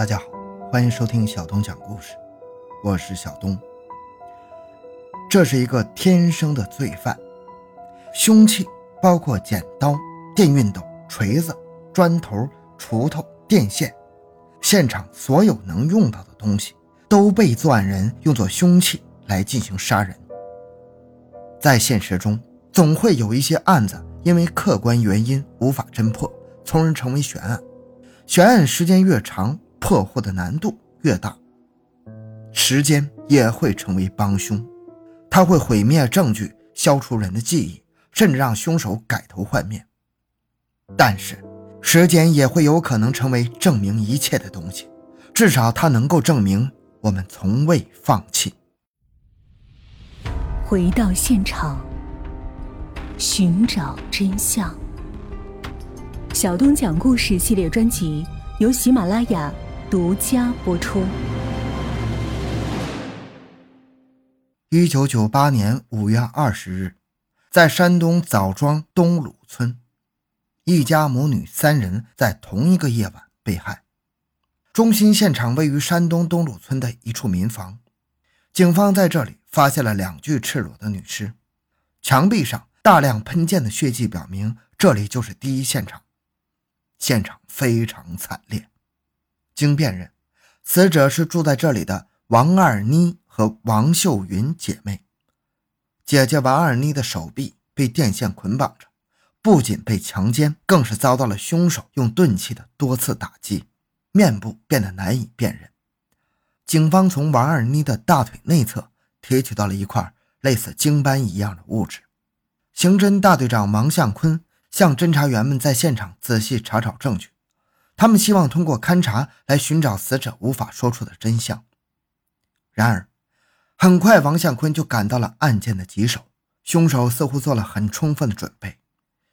大家好，欢迎收听小东讲故事，我是小东。这是一个天生的罪犯，凶器包括剪刀、电熨斗、锤子、砖头、锄头、电线，现场所有能用到的东西都被作案人用作凶器来进行杀人。在现实中，总会有一些案子因为客观原因无法侦破，从而成为悬案。悬案时间越长，破获的难度越大，时间也会成为帮凶，他会毁灭证据，消除人的记忆，甚至让凶手改头换面。但是，时间也会有可能成为证明一切的东西，至少它能够证明我们从未放弃。回到现场，寻找真相。小东讲故事系列专辑由喜马拉雅。独家播出。一九九八年五月二十日，在山东枣庄东鲁村，一家母女三人在同一个夜晚被害。中心现场位于山东东鲁村的一处民房，警方在这里发现了两具赤裸的女尸，墙壁上大量喷溅的血迹表明这里就是第一现场。现场非常惨烈。经辨认，死者是住在这里的王二妮和王秀云姐妹。姐姐王二妮的手臂被电线捆绑着，不仅被强奸，更是遭到了凶手用钝器的多次打击，面部变得难以辨认。警方从王二妮的大腿内侧提取到了一块类似精斑一样的物质。刑侦大队长王向坤向侦查员们在现场仔细查找证据。他们希望通过勘查来寻找死者无法说出的真相。然而，很快王向坤就感到了案件的棘手。凶手似乎做了很充分的准备，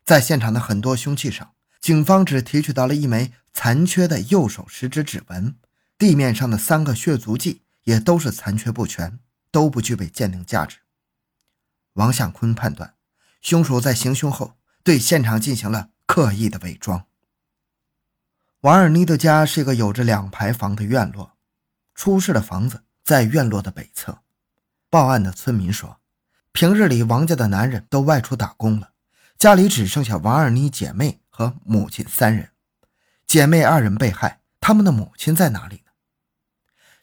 在现场的很多凶器上，警方只提取到了一枚残缺的右手食指指纹，地面上的三个血足迹也都是残缺不全，都不具备鉴定价值。王向坤判断，凶手在行凶后对现场进行了刻意的伪装。王二妮的家是一个有着两排房的院落，出事的房子在院落的北侧。报案的村民说，平日里王家的男人都外出打工了，家里只剩下王二妮姐妹和母亲三人。姐妹二人被害，他们的母亲在哪里呢？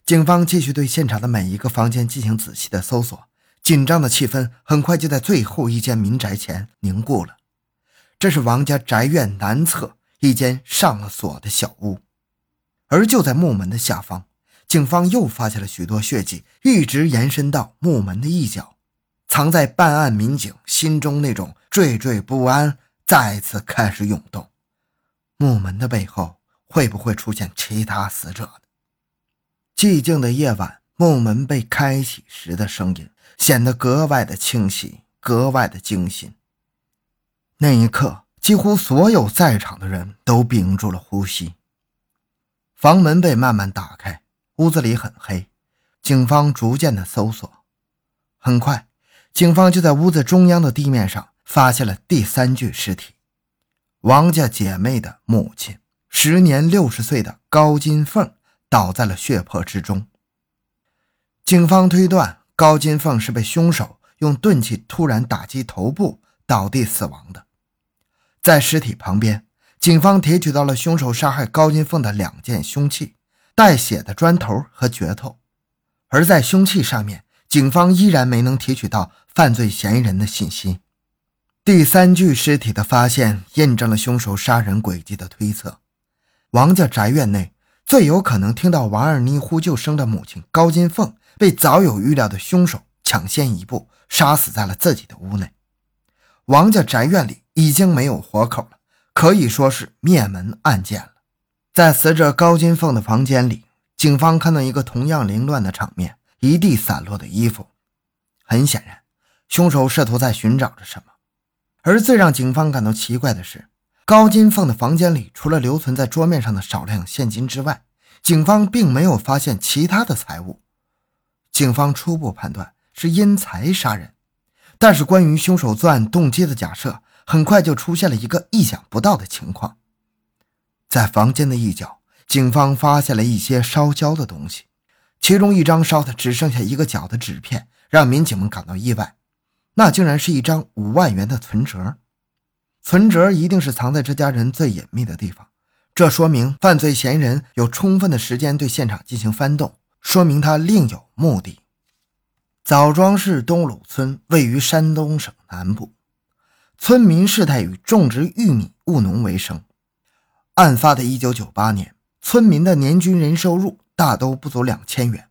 警方继续对现场的每一个房间进行仔细的搜索，紧张的气氛很快就在最后一间民宅前凝固了。这是王家宅院南侧。一间上了锁的小屋，而就在木门的下方，警方又发现了许多血迹，一直延伸到木门的一角。藏在办案民警心中那种惴惴不安再次开始涌动：木门的背后会不会出现其他死者呢？寂静的夜晚，木门被开启时的声音显得格外的清晰，格外的惊心。那一刻。几乎所有在场的人都屏住了呼吸。房门被慢慢打开，屋子里很黑。警方逐渐的搜索，很快，警方就在屋子中央的地面上发现了第三具尸体——王家姐妹的母亲，时年六十岁的高金凤，倒在了血泊之中。警方推断，高金凤是被凶手用钝器突然打击头部，倒地死亡的。在尸体旁边，警方提取到了凶手杀害高金凤的两件凶器：带血的砖头和镢头。而在凶器上面，警方依然没能提取到犯罪嫌疑人的信息。第三具尸体的发现，印证了凶手杀人轨迹的推测：王家宅院内最有可能听到王二妮呼救声的母亲高金凤，被早有预料的凶手抢先一步杀死在了自己的屋内。王家宅院里。已经没有活口了，可以说是灭门案件了。在死者高金凤的房间里，警方看到一个同样凌乱的场面：一地散落的衣服。很显然，凶手试图在寻找着什么。而最让警方感到奇怪的是，高金凤的房间里除了留存在桌面上的少量现金之外，警方并没有发现其他的财物。警方初步判断是因财杀人，但是关于凶手作案动机的假设。很快就出现了一个意想不到的情况，在房间的一角，警方发现了一些烧焦的东西，其中一张烧的只剩下一个角的纸片，让民警们感到意外。那竟然是一张五万元的存折，存折一定是藏在这家人最隐秘的地方。这说明犯罪嫌疑人有充分的时间对现场进行翻动，说明他另有目的。枣庄市东鲁村位于山东省南部，村民世代以种植玉米务农为生。案发的一九九八年，村民的年均人收入大都不足两千元，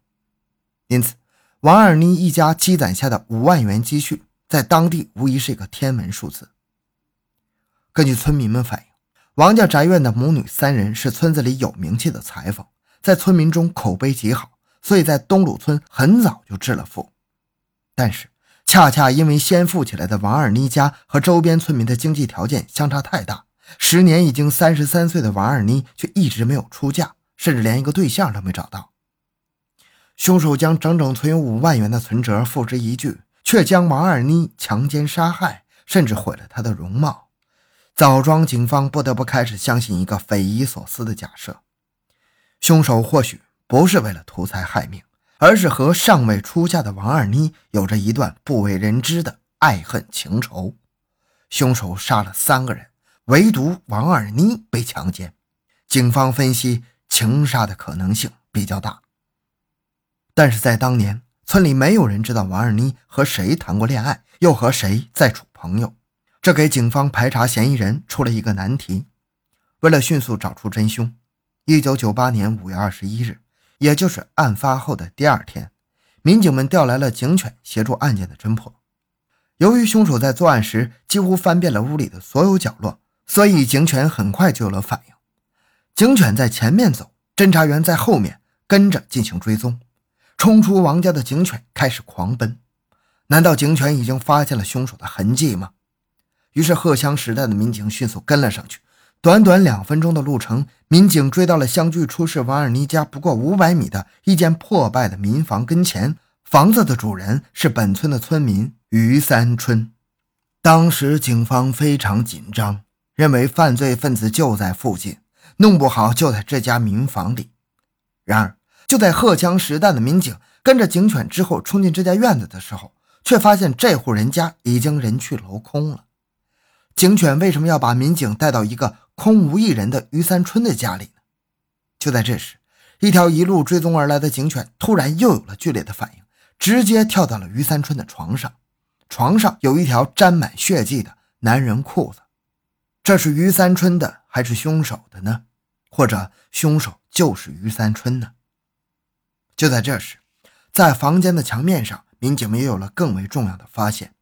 因此王二妮一家积攒下的五万元积蓄。在当地无疑是一个天文数字。根据村民们反映，王家宅院的母女三人是村子里有名气的裁缝，在村民中口碑极好，所以在东鲁村很早就致了富。但是，恰恰因为先富起来的王二妮家和周边村民的经济条件相差太大，时年已经三十三岁的王二妮却一直没有出嫁，甚至连一个对象都没找到。凶手将整整存有五万元的存折付之一炬。却将王二妮强奸杀害，甚至毁了她的容貌。枣庄警方不得不开始相信一个匪夷所思的假设：凶手或许不是为了图财害命，而是和尚未出嫁的王二妮有着一段不为人知的爱恨情仇。凶手杀了三个人，唯独王二妮被强奸。警方分析，情杀的可能性比较大。但是在当年。村里没有人知道王二妮和谁谈过恋爱，又和谁在处朋友，这给警方排查嫌疑人出了一个难题。为了迅速找出真凶，一九九八年五月二十一日，也就是案发后的第二天，民警们调来了警犬协助案件的侦破。由于凶手在作案时几乎翻遍了屋里的所有角落，所以警犬很快就有了反应。警犬在前面走，侦查员在后面跟着进行追踪。冲出王家的警犬开始狂奔，难道警犬已经发现了凶手的痕迹吗？于是荷枪实弹的民警迅速跟了上去。短短两分钟的路程，民警追到了相距出事王二妮家不过五百米的一间破败的民房跟前。房子的主人是本村的村民于三春。当时警方非常紧张，认为犯罪分子就在附近，弄不好就在这家民房里。然而，就在荷枪实弹的民警跟着警犬之后冲进这家院子的时候，却发现这户人家已经人去楼空了。警犬为什么要把民警带到一个空无一人的于三春的家里呢？就在这时，一条一路追踪而来的警犬突然又有了剧烈的反应，直接跳到了于三春的床上。床上有一条沾满血迹的男人裤子，这是于三春的还是凶手的呢？或者凶手就是于三春呢？就在这时，在房间的墙面上，民警们又有了更为重要的发现：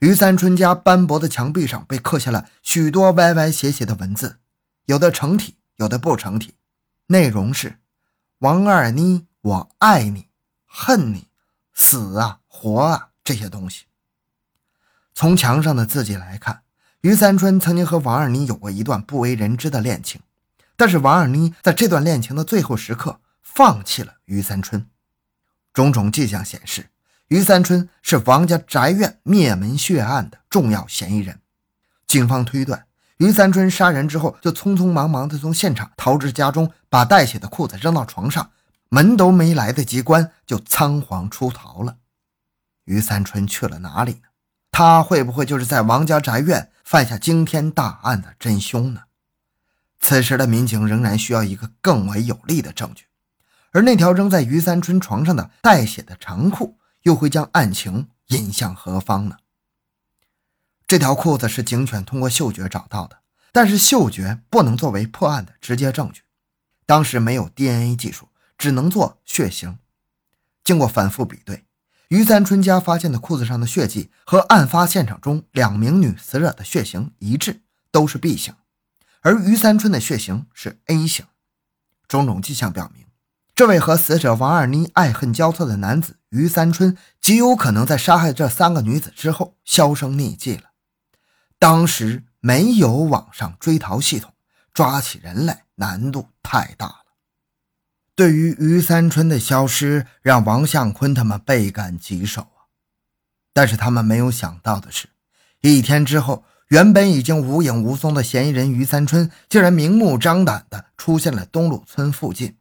于三春家斑驳的墙壁上被刻下了许多歪歪斜斜的文字，有的成体，有的不成体。内容是：“王二妮，我爱你，恨你，死啊，活啊，这些东西。”从墙上的字迹来看，于三春曾经和王二妮有过一段不为人知的恋情，但是王二妮在这段恋情的最后时刻。放弃了于三春，种种迹象显示，于三春是王家宅院灭门血案的重要嫌疑人。警方推断，于三春杀人之后就匆匆忙忙地从现场逃至家中，把带血的裤子扔到床上，门都没来得及关，就仓皇出逃了。于三春去了哪里呢？他会不会就是在王家宅院犯下惊天大案的真凶呢？此时的民警仍然需要一个更为有力的证据。而那条扔在于三春床上的带血的长裤，又会将案情引向何方呢？这条裤子是警犬通过嗅觉找到的，但是嗅觉不能作为破案的直接证据。当时没有 DNA 技术，只能做血型。经过反复比对，于三春家发现的裤子上的血迹和案发现场中两名女死者的血型一致，都是 B 型，而于三春的血型是 A 型。种种迹象表明。这位和死者王二妮爱恨交错的男子于三春，极有可能在杀害这三个女子之后销声匿迹了。当时没有网上追逃系统，抓起人来难度太大了。对于于三春的消失，让王向坤他们倍感棘手啊。但是他们没有想到的是，一天之后，原本已经无影无踪的嫌疑人于三春，竟然明目张胆地出现了东鲁村附近，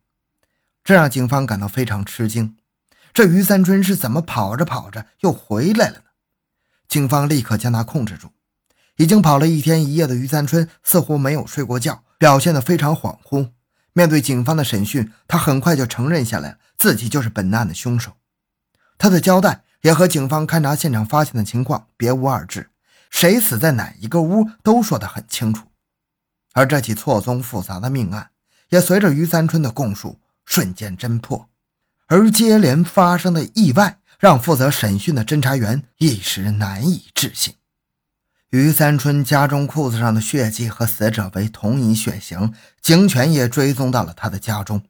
这让警方感到非常吃惊。这于三春是怎么跑着跑着又回来了呢？警方立刻将他控制住。已经跑了一天一夜的于三春似乎没有睡过觉，表现得非常恍惚。面对警方的审讯，他很快就承认下来，自己就是本案的凶手。他的交代也和警方勘查现场发现的情况别无二致。谁死在哪一个屋都说得很清楚，而这起错综复杂的命案也随着于三春的供述瞬间侦破，而接连发生的意外让负责审讯的侦查员一时难以置信。于三春家中裤子上的血迹和死者为同一血型，警犬也追踪到了他的家中。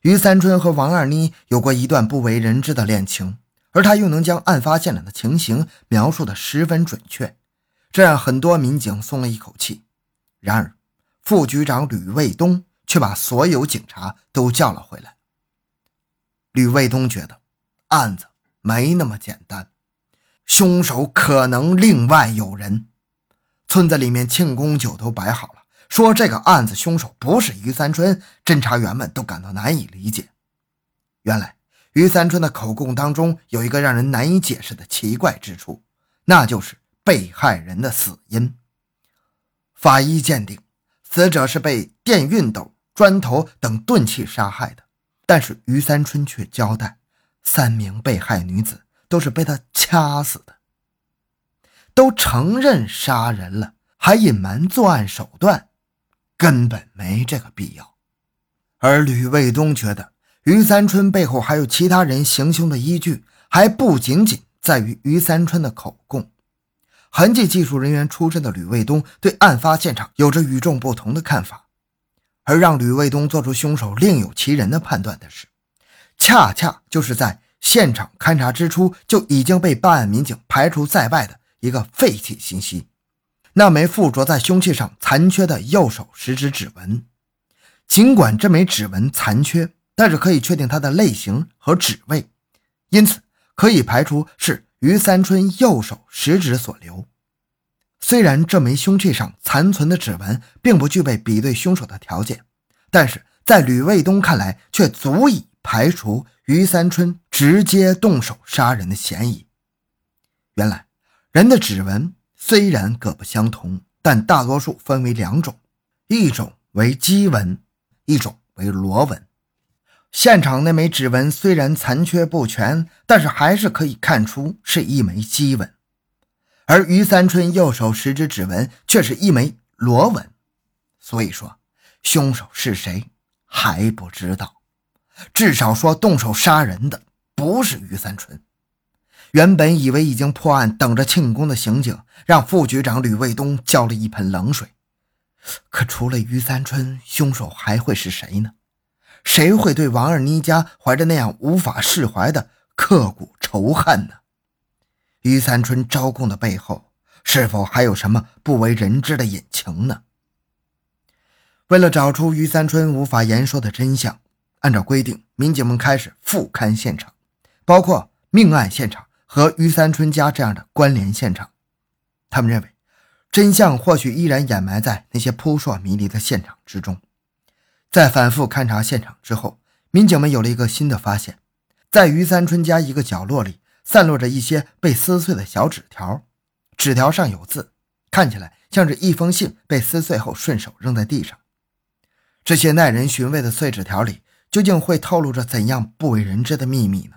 于三春和王二妮有过一段不为人知的恋情，而他又能将案发现场的情形描述得十分准确。这让很多民警松了一口气。然而，副局长吕卫东却把所有警察都叫了回来。吕卫东觉得案子没那么简单，凶手可能另外有人。村子里面庆功酒都摆好了，说这个案子凶手不是于三春，侦查员们都感到难以理解。原来，于三春的口供当中有一个让人难以解释的奇怪之处，那就是。被害人的死因，法医鉴定，死者是被电熨斗、砖头等钝器杀害的。但是于三春却交代，三名被害女子都是被他掐死的。都承认杀人了，还隐瞒作案手段，根本没这个必要。而吕卫东觉得，于三春背后还有其他人行凶的依据，还不仅仅在于于三春的口供。痕迹技术人员出身的吕卫东对案发现场有着与众不同的看法，而让吕卫东做出凶手另有其人的判断的是，恰恰就是在现场勘查之初就已经被办案民警排除在外的一个废弃信息——那枚附着在凶器上残缺的右手食指指纹。尽管这枚指纹残缺，但是可以确定它的类型和指位，因此可以排除是。于三春右手食指所留，虽然这枚凶器上残存的指纹并不具备比对凶手的条件，但是在吕卫东看来，却足以排除于三春直接动手杀人的嫌疑。原来，人的指纹虽然各不相同，但大多数分为两种，一种为鸡纹，一种为螺纹。现场那枚指纹虽然残缺不全，但是还是可以看出是一枚鸡纹，而于三春右手食指指纹却是一枚螺纹，所以说凶手是谁还不知道，至少说动手杀人的不是于三春。原本以为已经破案，等着庆功的刑警让副局长吕卫东浇了一盆冷水，可除了于三春，凶手还会是谁呢？谁会对王二妮家怀着那样无法释怀的刻骨仇恨呢？于三春招供的背后，是否还有什么不为人知的隐情呢？为了找出于三春无法言说的真相，按照规定，民警们开始复勘现场，包括命案现场和于三春家这样的关联现场。他们认为，真相或许依然掩埋在那些扑朔迷离的现场之中。在反复勘察现场之后，民警们有了一个新的发现：在于三春家一个角落里，散落着一些被撕碎的小纸条，纸条上有字，看起来像是一封信被撕碎后顺手扔在地上。这些耐人寻味的碎纸条里，究竟会透露着怎样不为人知的秘密呢？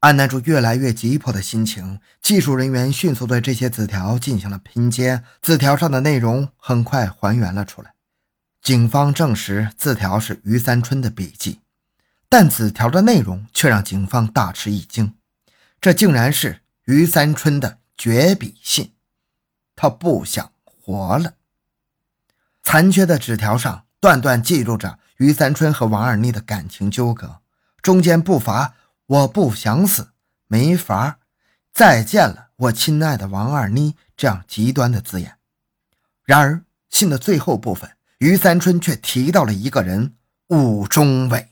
按捺住越来越急迫的心情，技术人员迅速对这些纸条进行了拼接，纸条上的内容很快还原了出来。警方证实字条是于三春的笔迹，但纸条的内容却让警方大吃一惊，这竟然是于三春的绝笔信，他不想活了。残缺的纸条上段段记录着于三春和王二妮的感情纠葛，中间不乏“我不想死，没法再见了，我亲爱的王二妮”这样极端的字眼。然而，信的最后部分。于三春却提到了一个人，武中伟。